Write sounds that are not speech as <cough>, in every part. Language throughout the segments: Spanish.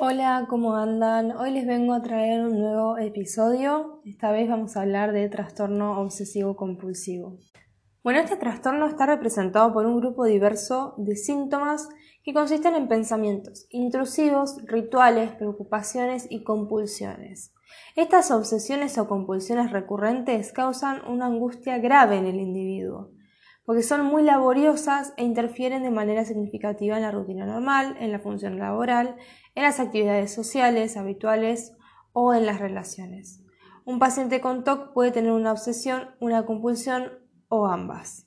Hola, ¿cómo andan? Hoy les vengo a traer un nuevo episodio. Esta vez vamos a hablar de trastorno obsesivo compulsivo. Bueno, este trastorno está representado por un grupo diverso de síntomas que consisten en pensamientos intrusivos, rituales, preocupaciones y compulsiones. Estas obsesiones o compulsiones recurrentes causan una angustia grave en el individuo, porque son muy laboriosas e interfieren de manera significativa en la rutina normal, en la función laboral, en las actividades sociales habituales o en las relaciones. Un paciente con TOC puede tener una obsesión, una compulsión o ambas.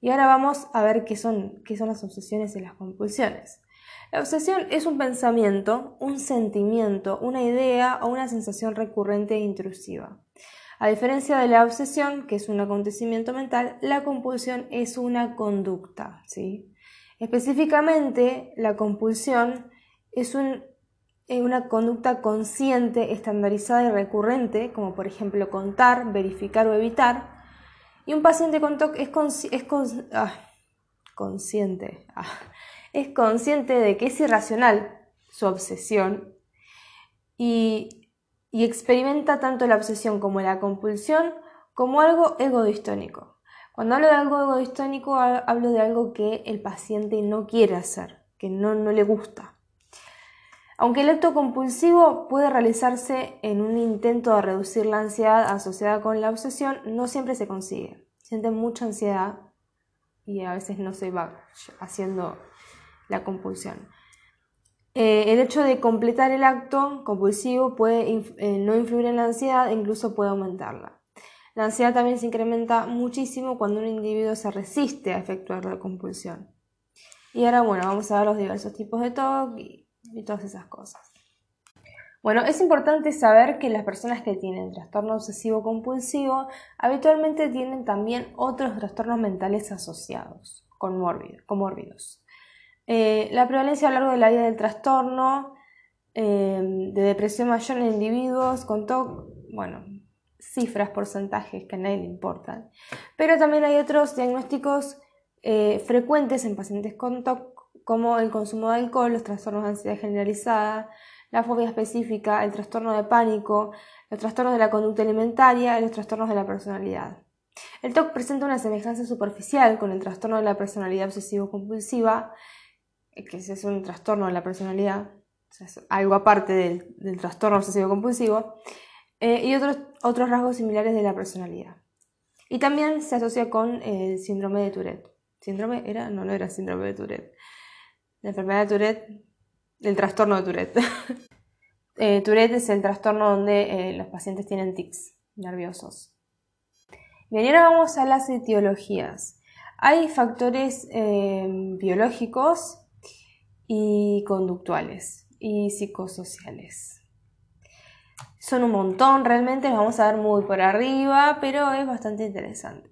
Y ahora vamos a ver qué son, qué son las obsesiones y las compulsiones. La obsesión es un pensamiento, un sentimiento, una idea o una sensación recurrente e intrusiva. A diferencia de la obsesión, que es un acontecimiento mental, la compulsión es una conducta. ¿sí? Específicamente, la compulsión es eh, una conducta consciente, estandarizada y recurrente, como por ejemplo contar, verificar o evitar, y un paciente con TOC es, es ah, consciente, ah, es consciente de que es irracional su obsesión y, y experimenta tanto la obsesión como la compulsión como algo egodistónico. Cuando hablo de algo egodistónico hablo de algo que el paciente no quiere hacer, que no, no le gusta. Aunque el acto compulsivo puede realizarse en un intento de reducir la ansiedad asociada con la obsesión, no siempre se consigue. Sienten mucha ansiedad y a veces no se va haciendo la compulsión. Eh, el hecho de completar el acto compulsivo puede eh, no influir en la ansiedad e incluso puede aumentarla. La ansiedad también se incrementa muchísimo cuando un individuo se resiste a efectuar la compulsión. Y ahora, bueno, vamos a ver los diversos tipos de TOC todas esas cosas. Bueno, es importante saber que las personas que tienen trastorno obsesivo compulsivo habitualmente tienen también otros trastornos mentales asociados, comórbidos. Eh, la prevalencia a lo largo de la vida del trastorno eh, de depresión mayor en individuos con TOC, bueno, cifras, porcentajes que a nadie le importan. Pero también hay otros diagnósticos eh, frecuentes en pacientes con TOC como el consumo de alcohol, los trastornos de ansiedad generalizada, la fobia específica, el trastorno de pánico, los trastornos de la conducta alimentaria y los trastornos de la personalidad. El TOC presenta una semejanza superficial con el trastorno de la personalidad obsesivo-compulsiva, eh, que es un trastorno de la personalidad, algo aparte del, trastorno obsesivo-compulsivo, eh, y otros, otros rasgos similares de la personalidad. Y también se asocia con el síndrome de Tourette. ¿Síndrome era? No, no era síndrome de Tourette. La enfermedad de Tourette, el trastorno de Tourette. <laughs> Eh, Tourette es el trastorno donde eh, los pacientes tienen tics nerviosos. Bien, ahora vamos a las etiologías. Hay factores eh, biológicos y conductuales y psicosociales. Son un montón, realmente los vamos a ver muy por arriba, pero es bastante interesante.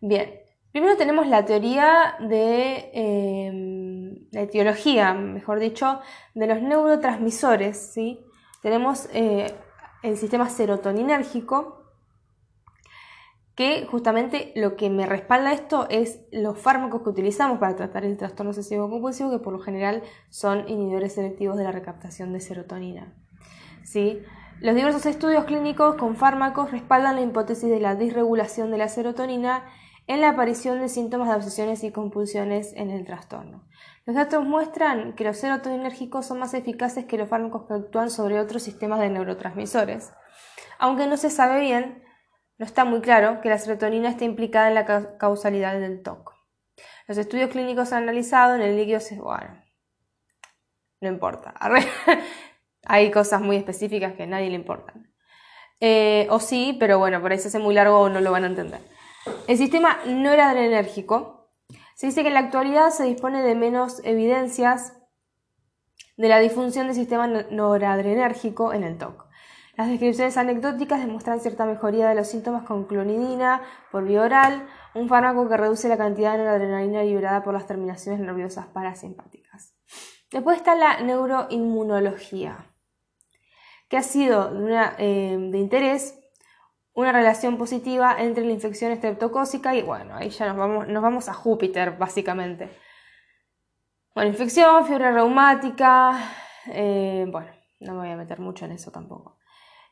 Bien, primero tenemos la teoría de la etiología, mejor dicho, de los neurotransmisores, ¿sí? Tenemos eh, el sistema serotoninérgico, que justamente lo que me respalda esto es los fármacos que utilizamos para tratar el trastorno obsesivo compulsivo, que por lo general son inhibidores selectivos de la recaptación de serotonina. ¿Sí? Los diversos estudios clínicos con fármacos respaldan la hipótesis de la disregulación de la serotonina en la aparición de síntomas de obsesiones y compulsiones en el trastorno. Los datos muestran que los serotoninérgicos son más eficaces que los fármacos que actúan sobre otros sistemas de neurotransmisores. Aunque no se sabe bien, no está muy claro que la serotonina esté implicada en la causalidad del TOC. Los estudios clínicos han analizado en el líquido bueno, no importa. <laughs> Hay cosas muy específicas que a nadie le importan. Eh, o sí, pero bueno, por ahí se hace muy largo o no lo van a entender. El sistema noradrenérgico. Se dice que en la actualidad se dispone de menos evidencias de la disfunción del sistema noradrenérgico en el TOC. Las descripciones anecdóticas demuestran cierta mejoría de los síntomas con clonidina por vía oral, un fármaco que reduce la cantidad de noradrenalina liberada por las terminaciones nerviosas parasimpáticas. Después está la neuroinmunología, que ha sido de, eh, de interés una relación positiva entre la infección estreptocócica y bueno, ahí ya nos vamos, nos vamos a Júpiter básicamente. Bueno, infección, fiebre reumática, Eh, bueno, no me voy a meter mucho en eso tampoco.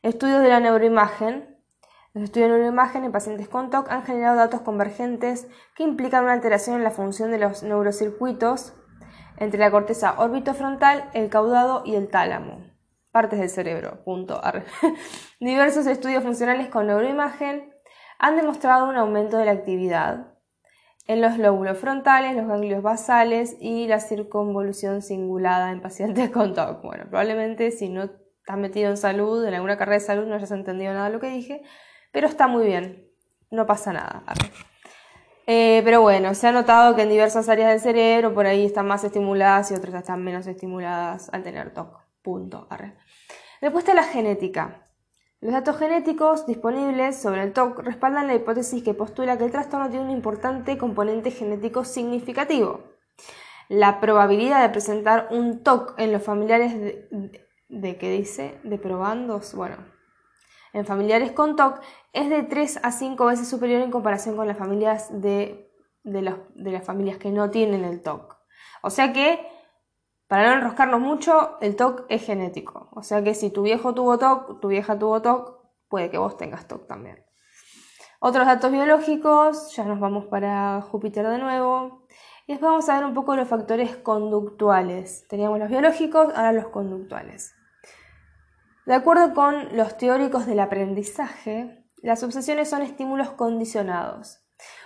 Estudios de la neuroimagen. Los estudios de neuroimagen en pacientes con TOC han generado datos convergentes que implican una alteración en la función de los neurocircuitos entre la corteza orbitofrontal, el caudado y el tálamo. Partes del cerebro. Punto. <laughs> Diversos estudios funcionales con neuroimagen han demostrado un aumento de la actividad en los lóbulos frontales, los ganglios basales y la circunvolución cingulada en pacientes <laughs> con TOC. Bueno, probablemente si no estás metido en salud, en alguna carrera de salud, no hayas entendido nada de lo que dije, pero está muy bien, no pasa nada. Eh, pero bueno, se ha notado que en diversas áreas del cerebro por ahí están más estimuladas y otras están menos estimuladas al tener TOC. Punto. Después está la genética. Los datos genéticos disponibles sobre el TOC respaldan la hipótesis que postula que el trastorno tiene un importante componente genético significativo. La probabilidad de presentar un TOC en los familiares de, ¿qué dice? De probandos, bueno, en familiares con TOC es de 3 a 5 veces superior en comparación con las familias de las familias que no tienen el TOC. O sea que para no enroscarnos mucho, el TOC es genético. O sea que si tu viejo tuvo TOC, tu vieja tuvo TOC, puede que vos tengas TOC también. Otros datos biológicos, ya nos vamos para Júpiter de nuevo. Y después vamos a ver un poco los factores conductuales. Teníamos los biológicos, ahora los conductuales. De acuerdo con los teóricos del aprendizaje, las obsesiones son estímulos condicionados.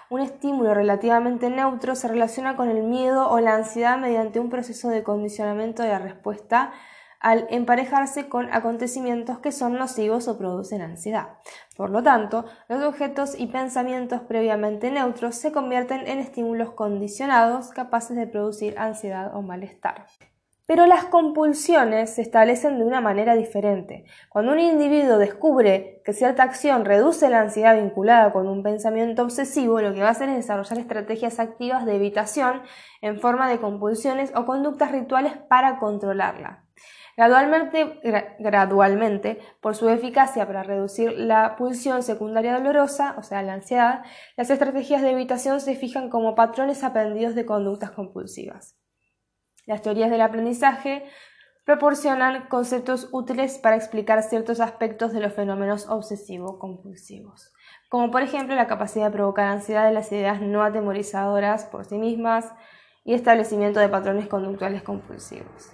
Un estímulo relativamente neutro se relaciona con el miedo o la ansiedad mediante un proceso de condicionamiento de la respuesta al emparejarse con acontecimientos que son nocivos o producen ansiedad. Por lo tanto, los objetos y pensamientos previamente neutros se convierten en estímulos condicionados capaces de producir ansiedad o malestar. Pero las compulsiones se establecen de una manera diferente. Cuando un individuo descubre que cierta acción reduce la ansiedad vinculada con un pensamiento obsesivo, lo que va a hacer es desarrollar estrategias activas de evitación en forma de compulsiones o conductas rituales para controlarla. Gradualmente, por su eficacia para reducir la pulsión secundaria dolorosa, o sea, la ansiedad, las estrategias de evitación se fijan como patrones aprendidos de conductas compulsivas. Las teorías del aprendizaje proporcionan conceptos útiles para explicar ciertos aspectos de los fenómenos obsesivo-compulsivos, como por ejemplo la capacidad de provocar ansiedad de las ideas no atemorizadoras por sí mismas y establecimiento de patrones conductuales compulsivos.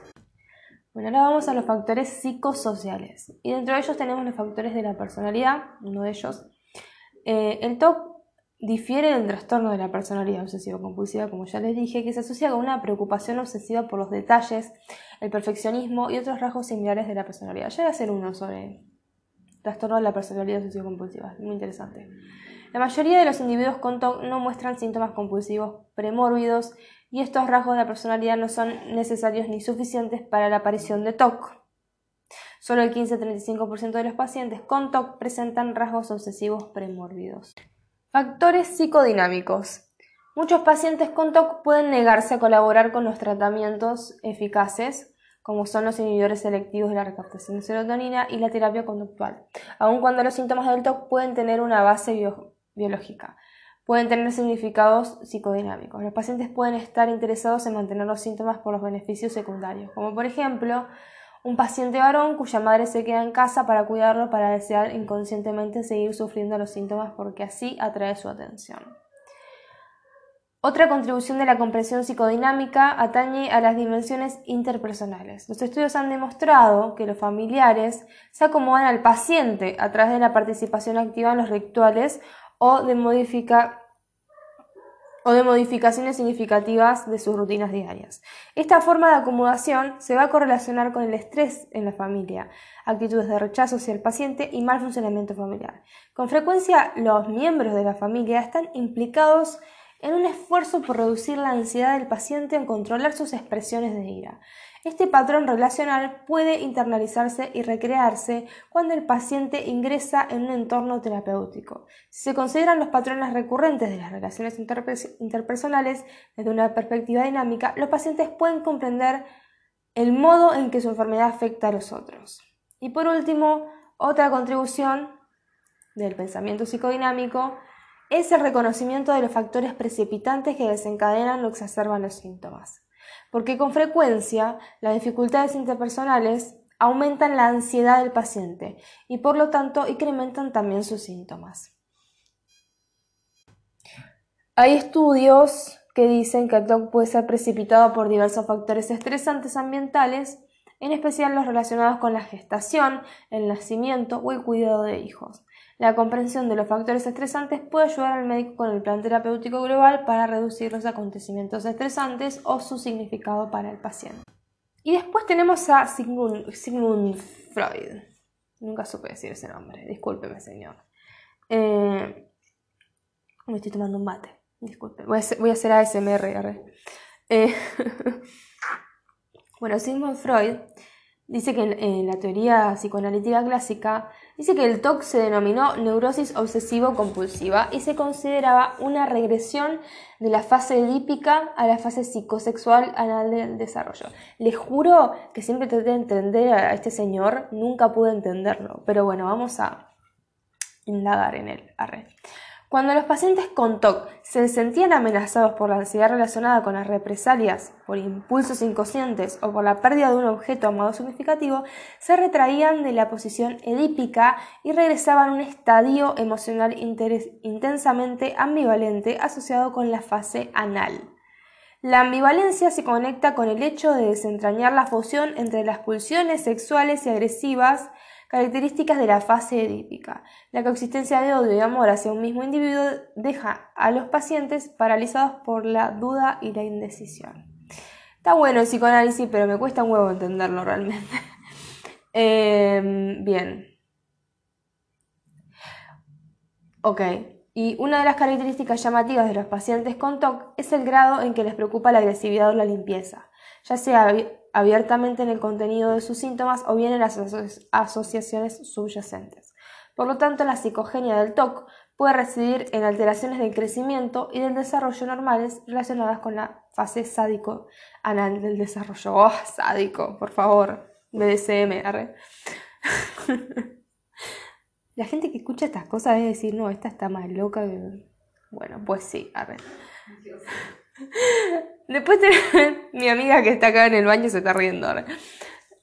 Bueno, ahora vamos a los factores psicosociales y dentro de ellos tenemos los factores de la personalidad, uno de ellos. Eh, el TOC Difiere del trastorno de la personalidad obsesivo-compulsiva, como ya les dije, que se asocia con una preocupación obsesiva por los detalles, el perfeccionismo y otros rasgos similares de la personalidad. Ya voy a hacer uno sobre trastorno de la personalidad obsesivo-compulsiva, muy interesante. La mayoría de los individuos con TOC no muestran síntomas compulsivos premórbidos y estos rasgos de la personalidad no son necesarios ni suficientes para la aparición de TOC. Solo el 15-35% de los pacientes con TOC presentan rasgos obsesivos premórbidos. Factores psicodinámicos. Muchos pacientes con TOC pueden negarse a colaborar con los tratamientos eficaces, como son los inhibidores selectivos de la recaptación de serotonina y la terapia conductual, aun cuando los síntomas del TOC pueden tener una base biológica. Pueden tener significados psicodinámicos. Los pacientes pueden estar interesados en mantener los síntomas por los beneficios secundarios, como por ejemplo un paciente varón cuya madre se queda en casa para cuidarlo para desear inconscientemente seguir sufriendo los síntomas porque así atrae su atención. Otra contribución de la comprensión psicodinámica atañe a las dimensiones interpersonales. Los estudios han demostrado que los familiares se acomodan al paciente a través de la participación activa en los rituales o de modificar o de modificaciones significativas de sus rutinas diarias. Esta forma de acomodación se va a correlacionar con el estrés en la familia, actitudes de rechazo hacia el paciente y mal funcionamiento familiar. Con frecuencia los miembros de la familia están implicados en un esfuerzo por reducir la ansiedad del paciente en controlar sus expresiones de ira. Este patrón relacional puede internalizarse y recrearse cuando el paciente ingresa en un entorno terapéutico. Si se consideran los patrones recurrentes de las relaciones interpersonales desde una perspectiva dinámica, los pacientes pueden comprender el modo en que su enfermedad afecta a los otros. Y por último, otra contribución del pensamiento psicodinámico es el reconocimiento de los factores precipitantes que desencadenan o exacerban los síntomas. Porque con frecuencia las dificultades interpersonales aumentan la ansiedad del paciente y por lo tanto incrementan también sus síntomas. Hay estudios que dicen que el TOC puede ser precipitado por diversos factores estresantes ambientales, en especial los relacionados con la gestación, el nacimiento o el cuidado de hijos. La comprensión de los factores estresantes puede ayudar al médico con el plan terapéutico global para reducir los acontecimientos estresantes o su significado para el paciente. Y después tenemos a Sigmund, Freud. Nunca supe decir ese nombre, discúlpeme señor. Eh, me estoy tomando un mate, disculpe. Voy a hacer, ASMR. Eh, <laughs> bueno, Sigmund Freud dice que en la teoría psicoanalítica clásica Dice que el TOC se denominó neurosis obsesivo-compulsiva y se consideraba una regresión de la fase edípica a la fase psicosexual anal del desarrollo. Les juro que siempre traté de entender a este señor, nunca pude entenderlo, pero bueno, vamos a indagar en él. Arre. Cuando los pacientes con TOC se sentían amenazados por la ansiedad relacionada con las represalias, por impulsos inconscientes o por la pérdida de un objeto a modo significativo, se retraían de la posición edípica y regresaban a un estadio emocional intensamente ambivalente asociado con la fase anal. La ambivalencia se conecta con el hecho de desentrañar la fusión entre las pulsiones sexuales y agresivas Características de la fase edípica. La coexistencia de odio y amor hacia un mismo individuo deja a los pacientes paralizados por la duda y la indecisión. Está bueno el psicoanálisis, pero me cuesta un huevo entenderlo realmente. <laughs> Em, bien. Ok. Y una de las características llamativas de los pacientes con TOC es el grado en que les preocupa la agresividad o la limpieza, ya sea abiertamente en el contenido de sus síntomas o bien en las asociaciones subyacentes. Por lo tanto, la psicogenia del TOC puede residir en alteraciones del crecimiento y del desarrollo normales relacionadas con la fase sádico anal del desarrollo. ¡Oh, sádico! Por favor, BDSM. <laughs> la gente que escucha estas cosas debe decir, no, esta está más loca Bueno, pues sí, a ver. Después <laughs> mi amiga que está acá en el baño se está riendo ahora.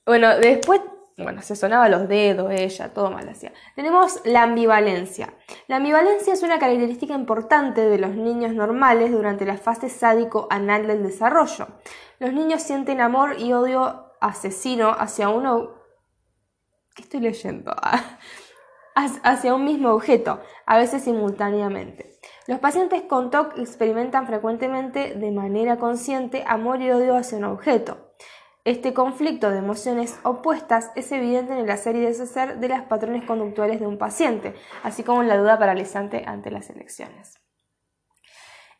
Bueno, después, bueno, se sonaba los dedos ella, todo mal hacía. Tenemos la ambivalencia. La ambivalencia es una característica importante de los niños normales durante la fase sádico-anal del desarrollo. Los niños sienten amor y odio asesino hacia uno... ¿Qué estoy leyendo? <laughs> hacia un mismo objeto, a veces simultáneamente. Los pacientes con TOC experimentan frecuentemente de manera consciente amor y odio hacia un objeto. Este conflicto de emociones opuestas es evidente en el hacer y deshacer de los patrones conductuales de un paciente, así como en la duda paralizante ante las elecciones.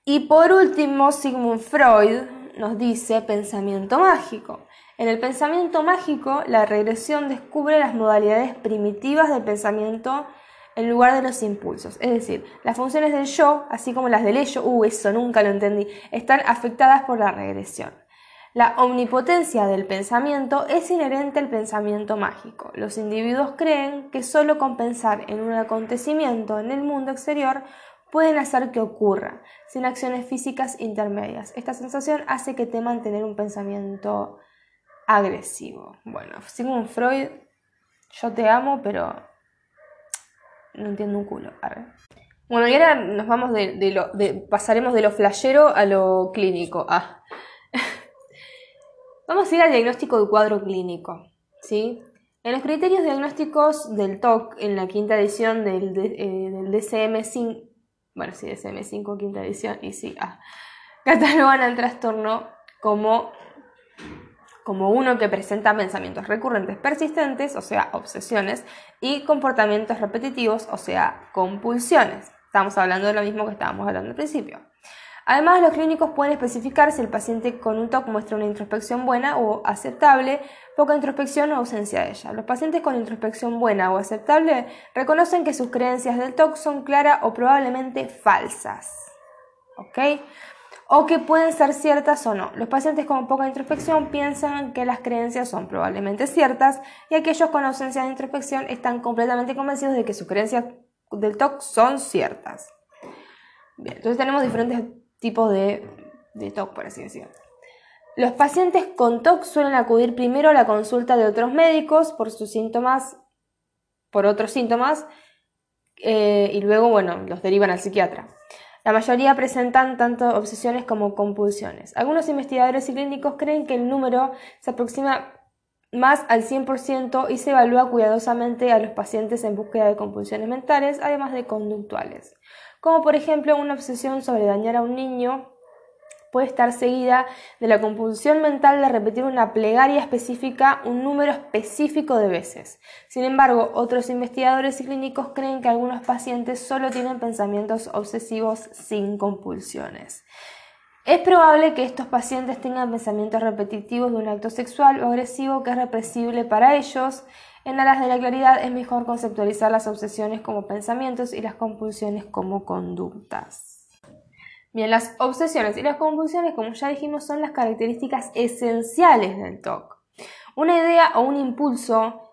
Y por último, Sigmund Freud nos dice pensamiento mágico. En el pensamiento mágico, la regresión descubre las modalidades primitivas del pensamiento en lugar de los impulsos. Es decir, las funciones del yo, así como las del ello, uh, eso nunca lo entendí, están afectadas por la regresión. La omnipotencia del pensamiento es inherente al pensamiento mágico. Los individuos creen que solo con pensar en un acontecimiento en el mundo exterior pueden hacer que ocurra, sin acciones físicas intermedias. Esta sensación hace que teman tener un pensamiento agresivo. Bueno, según Freud, yo te amo, pero no entiendo un culo. Bueno, y ahora nos vamos de, lo, pasaremos de lo flashero a lo clínico. Ah. <laughs> Vamos a ir al diagnóstico del cuadro clínico. ¿sí? En los criterios diagnósticos del TOC, en la quinta edición del, eh, DCM5, bueno, sí, DCM5, quinta edición, y sí, ah, <laughs> catalogan al trastorno como como uno que presenta pensamientos recurrentes persistentes, o sea, obsesiones, y comportamientos repetitivos, o sea, compulsiones. Estamos hablando de lo mismo que estábamos hablando al principio. Además, los clínicos pueden especificar si el paciente con un TOC muestra una introspección buena o aceptable, poca introspección o ausencia de ella. Los pacientes con introspección buena o aceptable reconocen que sus creencias del TOC son claras o probablemente falsas. ¿Ok? O que pueden ser ciertas o no. Los pacientes con poca introspección piensan que las creencias son probablemente ciertas y aquellos con ausencia de introspección están completamente convencidos de que sus creencias del TOC son ciertas. Bien, entonces tenemos diferentes tipos de, de TOC, por así decirlo. Los pacientes con TOC suelen acudir primero a la consulta de otros médicos por sus síntomas, por otros síntomas, eh, y luego, bueno, los derivan al psiquiatra. La mayoría presentan tanto obsesiones como compulsiones. Algunos investigadores y clínicos creen que el número se aproxima más al 100% y se evalúa cuidadosamente a los pacientes en búsqueda de compulsiones mentales, además de conductuales, como por ejemplo una obsesión sobre dañar a un niño puede estar seguida de la compulsión mental de repetir una plegaria específica un número específico de veces. Sin embargo, otros investigadores y clínicos creen que algunos pacientes solo tienen pensamientos obsesivos sin compulsiones. Es probable que estos pacientes tengan pensamientos repetitivos de un acto sexual o agresivo que es represible para ellos. En alas de la claridad es mejor conceptualizar las obsesiones como pensamientos y las compulsiones como conductas. Bien, las obsesiones y las compulsiones, como ya dijimos, son las características esenciales del TOC. Una idea o un impulso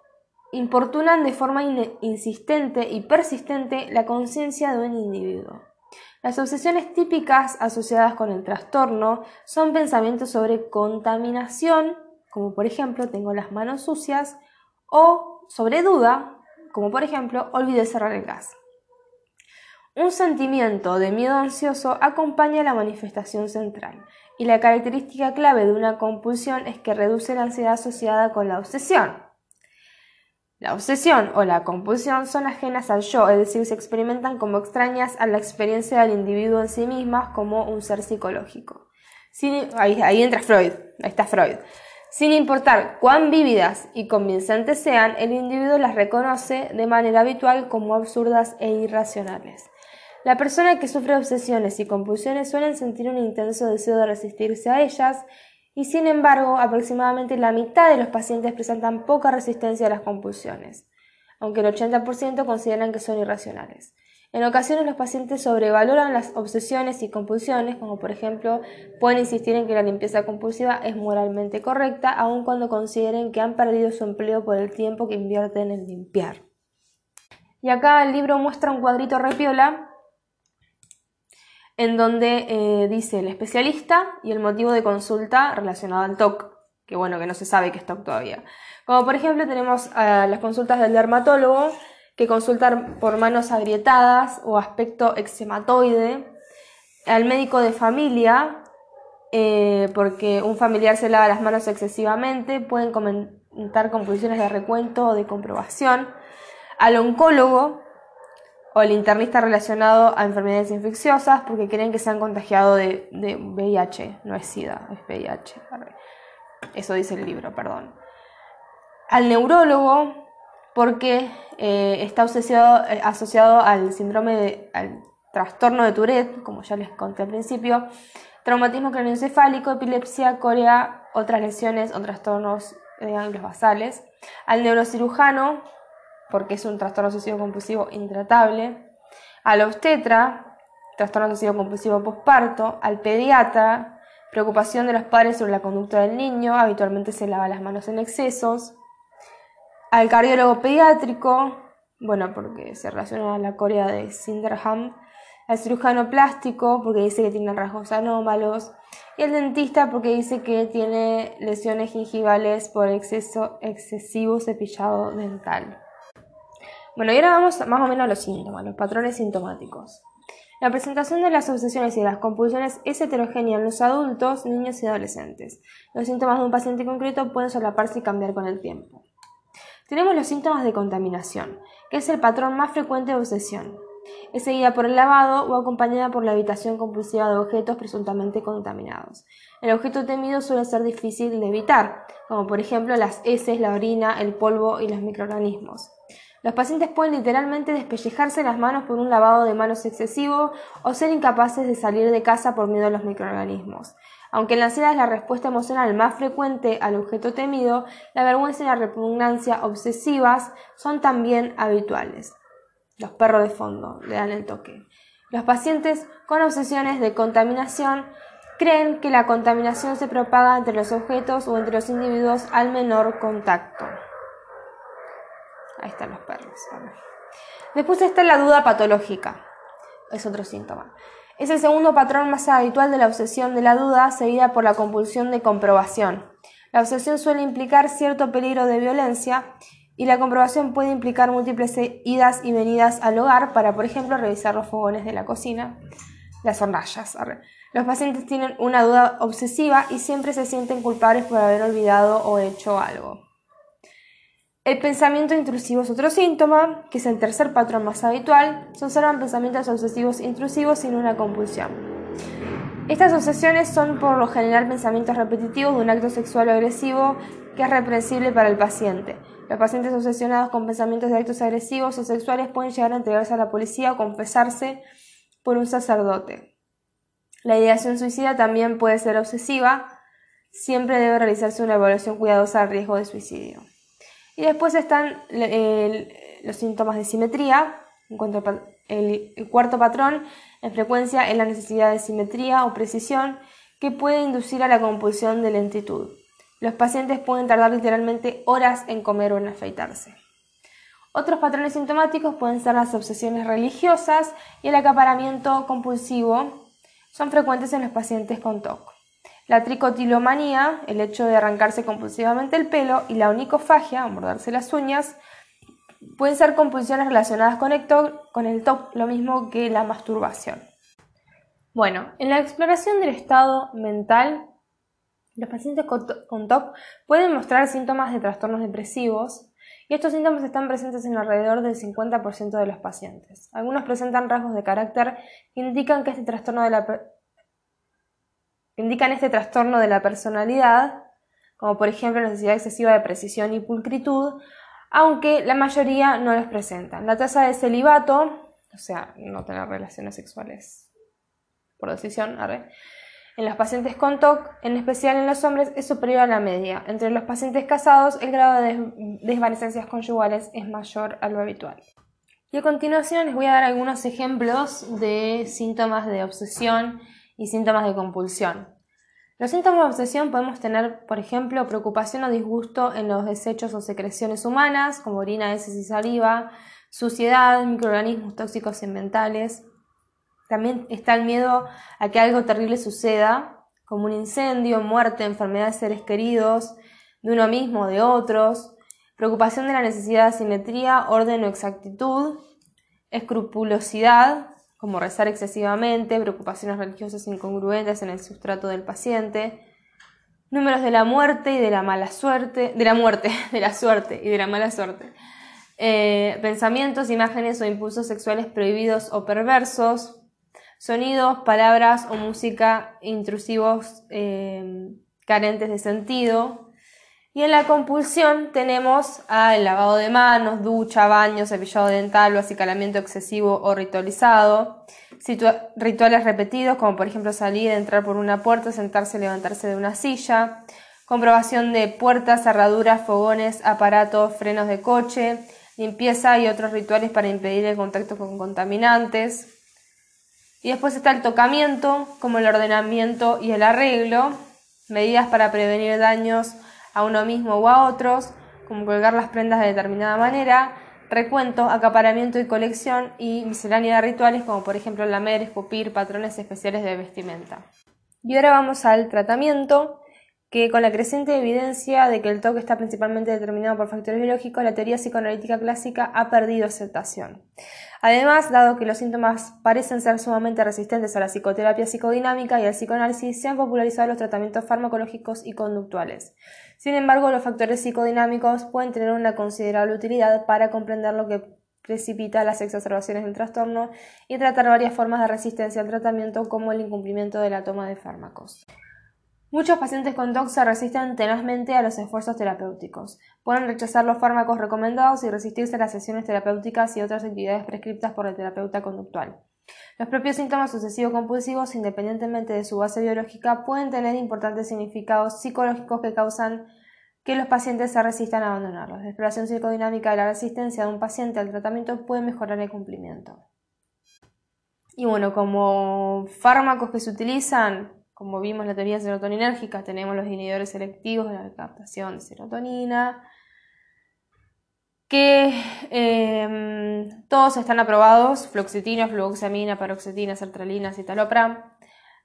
importunan de forma insistente y persistente la conciencia de un individuo. Las obsesiones típicas asociadas con el trastorno son pensamientos sobre contaminación, como por ejemplo tengo las manos sucias, o sobre duda, como por ejemplo olvidé cerrar el gas. Un sentimiento de miedo ansioso acompaña la manifestación central, y la característica clave de una compulsión es que reduce la ansiedad asociada con la obsesión. La obsesión o la compulsión son ajenas al yo, es decir, se experimentan como extrañas a la experiencia del individuo en sí mismas como un ser psicológico. ahí, entra Freud, ahí está Freud. Sin importar cuán vívidas y convincentes sean, el individuo las reconoce de manera habitual como absurdas e irracionales. La persona que sufre obsesiones y compulsiones suelen sentir un intenso deseo de resistirse a ellas y sin embargo aproximadamente la mitad de los pacientes presentan poca resistencia a las compulsiones, aunque el 80% consideran que son irracionales. En ocasiones los pacientes sobrevaloran las obsesiones y compulsiones, como por ejemplo pueden insistir en que la limpieza compulsiva es moralmente correcta, aun cuando consideren que han perdido su empleo por el tiempo que invierten en limpiar. Y acá el libro muestra un cuadrito repiola en donde eh, dice el especialista y el motivo de consulta relacionado al TOC, que bueno, que no se sabe qué es TOC todavía. Como por ejemplo tenemos las consultas del dermatólogo, que consultar por manos agrietadas o aspecto eczematoide, al médico de familia, eh, porque un familiar se lava las manos excesivamente, pueden comentar compulsiones de recuento o de comprobación, al oncólogo, o el internista relacionado a enfermedades infecciosas porque creen que se han contagiado de, VIH, no es SIDA, es VIH. Eso dice el libro, perdón. Al neurólogo porque eh, está eh, asociado al síndrome, de, al trastorno de Tourette, como ya les conté al principio, traumatismo craneoencefálico, epilepsia, corea, otras lesiones o trastornos de ganglios basales. Al neurocirujano porque es un trastorno obsesivo compulsivo intratable, al obstetra, trastorno obsesivo compulsivo posparto, al pediatra, preocupación de los padres sobre la conducta del niño, habitualmente se lava las manos en excesos, al cardiólogo pediátrico, bueno, porque se relaciona a la corea de Sinderham, al cirujano plástico, porque dice que tiene rasgos anómalos, y el dentista, porque dice que tiene lesiones gingivales por exceso excesivo cepillado dental. Bueno, y ahora vamos más o menos a los síntomas, los patrones sintomáticos. La presentación de las obsesiones y las compulsiones es heterogénea en los adultos, niños y adolescentes. Los síntomas de un paciente concreto pueden solaparse y cambiar con el tiempo. Tenemos los síntomas de contaminación, que es el patrón más frecuente de obsesión. Es seguida por el lavado o acompañada por la evitación compulsiva de objetos presuntamente contaminados. El objeto temido suele ser difícil de evitar, como por ejemplo las heces, la orina, el polvo y los microorganismos. Los pacientes pueden literalmente despellejarse las manos por un lavado de manos excesivo o ser incapaces de salir de casa por miedo a los microorganismos. Aunque la ansiedad es la respuesta emocional más frecuente al objeto temido, la vergüenza y la repugnancia obsesivas son también habituales. Los perros de fondo le dan el toque. Los pacientes con obsesiones de contaminación creen que la contaminación se propaga entre los objetos o entre los individuos al menor contacto. Ahí están los perros. Después está la duda patológica. Es otro síntoma. Es el segundo patrón más habitual de la obsesión de la duda, seguida por la compulsión de comprobación. La obsesión suele implicar cierto peligro de violencia y la comprobación puede implicar múltiples idas y venidas al hogar para, por ejemplo, revisar los fogones de la cocina, las hornallas. Los pacientes tienen una duda obsesiva y siempre se sienten culpables por haber olvidado o hecho algo. El pensamiento intrusivo es otro síntoma, que es el tercer patrón más habitual. Se observan pensamientos obsesivos intrusivos sin una compulsión. Estas obsesiones son por lo general pensamientos repetitivos de un acto sexual o agresivo que es reprensible para el paciente. Los pacientes obsesionados con pensamientos de actos agresivos o sexuales pueden llegar a entregarse a la policía o confesarse por un sacerdote. La ideación suicida también puede ser obsesiva. Siempre debe realizarse una evaluación cuidadosa al riesgo de suicidio. Y después están los síntomas de simetría. el, el cuarto patrón en frecuencia es la necesidad de simetría o precisión que puede inducir a la compulsión de lentitud. Los pacientes pueden tardar literalmente horas en comer o en afeitarse. Otros patrones sintomáticos pueden ser las obsesiones religiosas y el acaparamiento compulsivo. Son frecuentes en los pacientes con TOC. La tricotilomanía, el hecho de arrancarse compulsivamente el pelo, y la onicofagia, morderse las uñas, pueden ser compulsiones relacionadas con el, TOC, lo mismo que la masturbación. Bueno, en la exploración del estado mental, los pacientes con TOC pueden mostrar síntomas de trastornos depresivos y estos síntomas están presentes en alrededor del 50% de los pacientes. Algunos presentan rasgos de carácter que indican que este trastorno de la indican este trastorno de la personalidad, como por ejemplo necesidad excesiva de precisión y pulcritud, aunque la mayoría no los presentan. La tasa de celibato, o sea, no tener relaciones sexuales por decisión, en los pacientes con TOC, en especial en los hombres, es superior a la media. Entre los pacientes casados, el grado de desvanecencias conyugales es mayor a lo habitual. Y a continuación les voy a dar algunos ejemplos de síntomas de obsesión y síntomas de compulsión. Los síntomas de obsesión podemos tener, por ejemplo, preocupación o disgusto en los desechos o secreciones humanas, como orina, heces y saliva, suciedad, microorganismos tóxicos ambientales. También está el miedo a que algo terrible suceda, como un incendio, muerte, enfermedad de seres queridos, de uno mismo o de otros. Preocupación de la necesidad de simetría, orden o exactitud. Escrupulosidad, como rezar excesivamente, preocupaciones religiosas incongruentes en el sustrato del paciente, números de la muerte y de la mala suerte, de la muerte, <laughs> de la suerte y de la mala suerte, eh, pensamientos, imágenes o impulsos sexuales prohibidos o perversos, sonidos, palabras o música intrusivos eh, carentes de sentido, y en la compulsión tenemos el lavado de manos, ducha, baño, cepillado dental o acicalamiento excesivo o ritualizado. rituales repetidos, como por ejemplo salir, entrar por una puerta, sentarse, levantarse de una silla. Comprobación de puertas, cerraduras, fogones, aparatos, frenos de coche, limpieza y otros rituales para impedir el contacto con contaminantes. Y después está el tocamiento, como el ordenamiento y el arreglo, medidas para prevenir daños a uno mismo o a otros, como colgar las prendas de determinada manera, recuento, acaparamiento y colección y miscelánea de rituales como por ejemplo lamer, escupir, patrones especiales de vestimenta. Y ahora vamos al tratamiento, que con la creciente evidencia de que el toque está principalmente determinado por factores biológicos, la teoría psicoanalítica clásica ha perdido aceptación. Además, dado que los síntomas parecen ser sumamente resistentes a la psicoterapia psicodinámica y al psicoanálisis, se han popularizado los tratamientos farmacológicos y conductuales. Sin embargo, los factores psicodinámicos pueden tener una considerable utilidad para comprender lo que precipita las exacerbaciones del trastorno y tratar varias formas de resistencia al tratamiento como el incumplimiento de la toma de fármacos. Muchos pacientes con TOC se resisten tenazmente a los esfuerzos terapéuticos. Pueden rechazar los fármacos recomendados y resistirse a las sesiones terapéuticas y otras actividades prescritas por el terapeuta conductual. Los propios síntomas sucesivo-compulsivos, independientemente de su base biológica, pueden tener importantes significados psicológicos que causan que los pacientes se resistan a abandonarlos. La exploración psicodinámica de la resistencia de un paciente al tratamiento puede mejorar el cumplimiento. Y bueno, como fármacos que se utilizan, como vimos la teoría serotoninérgica, tenemos los inhibidores selectivos de la captación de serotonina, que em, todos están aprobados, fluoxetina, fluoxamina, paroxetina, sertralina, citalopram,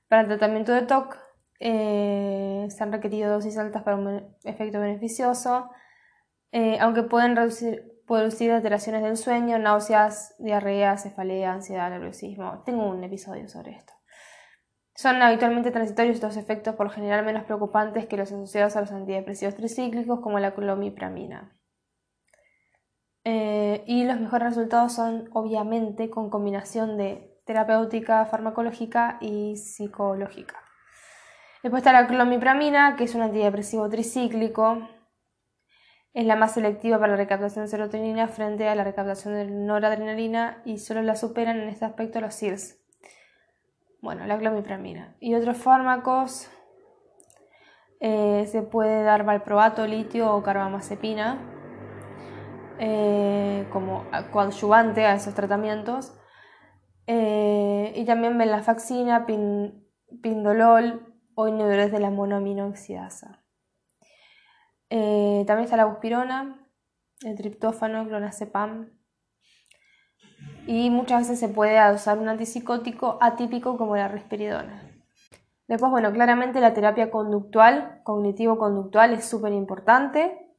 para el tratamiento de TOC. Eh, se han requerido dosis altas para un efecto beneficioso, eh, aunque pueden reducir, producir alteraciones del sueño, náuseas, diarrea, cefalea, ansiedad, nerviosismo. Tengo un episodio sobre esto. Son habitualmente transitorios estos efectos por general menos preocupantes que los asociados a los antidepresivos tricíclicos como la clomipramina. Eh, y los mejores resultados son obviamente con combinación de terapéutica, farmacológica y psicológica. Después está la clomipramina, que es un antidepresivo tricíclico. Es la más selectiva para la recaptación de serotonina frente a la recaptación de noradrenalina y solo la superan en este aspecto los CIRS. Bueno, la clomipramina. Y otros fármacos eh, se puede dar valproato, litio o carbamazepina eh, como coadyuvante a esos tratamientos. Eh, y también venlafaxina, pindolol o inhibidores de la monoaminoxidasa. También está la buspirona, el triptófano, clonazepam. Y muchas veces se puede usar un antipsicótico atípico como la risperidona. Después, bueno, claramente la terapia conductual, cognitivo-conductual, es súper importante.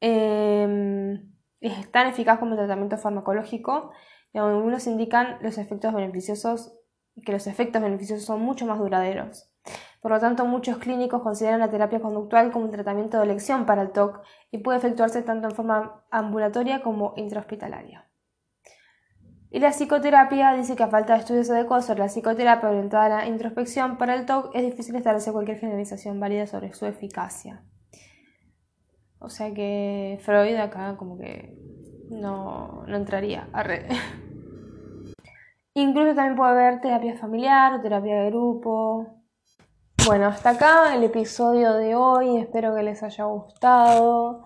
Eh, es tan eficaz como el tratamiento farmacológico y algunos indican los efectos beneficiosos, que los efectos beneficiosos son mucho más duraderos. Por lo tanto, muchos clínicos consideran la terapia conductual como un tratamiento de elección para el TOC y puede efectuarse tanto en forma ambulatoria como intrahospitalaria. Y la psicoterapia dice que a falta de estudios adecuados sobre la psicoterapia orientada a la introspección para el TOC es difícil establecer cualquier generalización válida sobre su eficacia. O sea que Freud acá como que no, no entraría. red. Incluso también puede haber terapia familiar o terapia de grupo. Bueno, hasta acá el episodio de hoy. Espero que les haya gustado.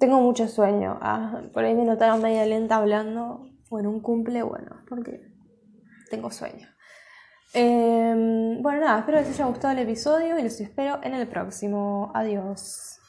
Tengo mucho sueño. Ah, por ahí me notaron media lenta hablando. Bueno, un cumple, bueno, porque tengo sueño. Em, bueno, nada, espero que les haya gustado el episodio y los espero en el próximo. Adiós.